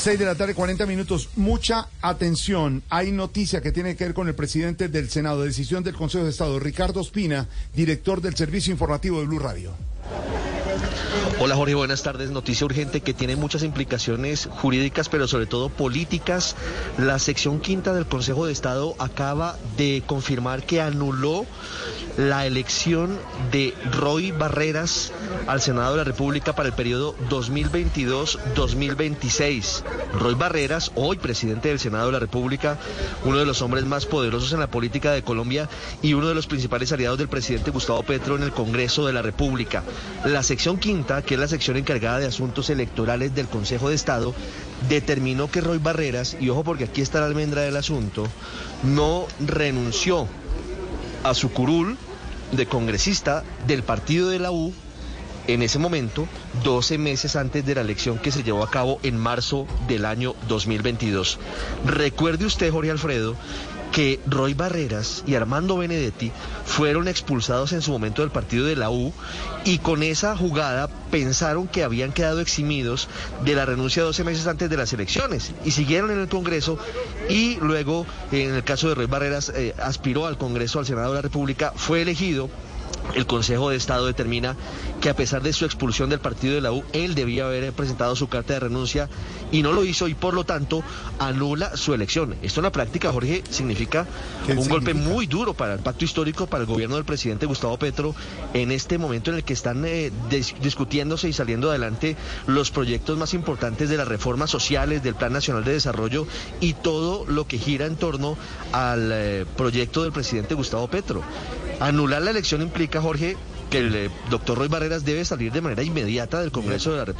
6 de la tarde, 40 minutos. Mucha atención. Hay noticia que tiene que ver con el presidente del Senado, decisión del Consejo de Estado, Ricardo Espina, director del Servicio Informativo de Blue Radio. Hola Jorge, buenas tardes. Noticia urgente que tiene muchas implicaciones jurídicas, pero sobre todo políticas. La sección quinta del Consejo de Estado acaba de confirmar que anuló la elección de Roy Barreras al Senado de la República para el periodo 2022-2026. Roy Barreras, hoy presidente del Senado de la República, uno de los hombres más poderosos en la política de Colombia y uno de los principales aliados del presidente Gustavo Petro en el Congreso de la República. La sección quinta, que es la sección encargada de asuntos electorales del Consejo de Estado, determinó que Roy Barreras, y ojo porque aquí está la almendra del asunto, no renunció a su curul de congresista del partido de la U en ese momento, 12 meses antes de la elección que se llevó a cabo en marzo del año 2022. Recuerde usted, Jorge Alfredo, que Roy Barreras y Armando Benedetti fueron expulsados en su momento del partido de la U y con esa jugada pensaron que habían quedado eximidos de la renuncia 12 meses antes de las elecciones y siguieron en el Congreso y luego, en el caso de Roy Barreras, eh, aspiró al Congreso, al Senado de la República, fue elegido el Consejo de Estado determina que a pesar de su expulsión del partido de la U, él debía haber presentado su carta de renuncia y no lo hizo y por lo tanto anula su elección. Esto en la práctica, Jorge, significa un golpe muy duro para el pacto histórico, para el gobierno del presidente Gustavo Petro en este momento en el que están eh, discutiéndose y saliendo adelante los proyectos más importantes de las reformas sociales, del Plan Nacional de Desarrollo y todo lo que gira en torno al eh, proyecto del presidente Gustavo Petro. Anular la elección implica, Jorge, que el eh, doctor Roy Barreras debe salir de manera inmediata del Congreso de la República.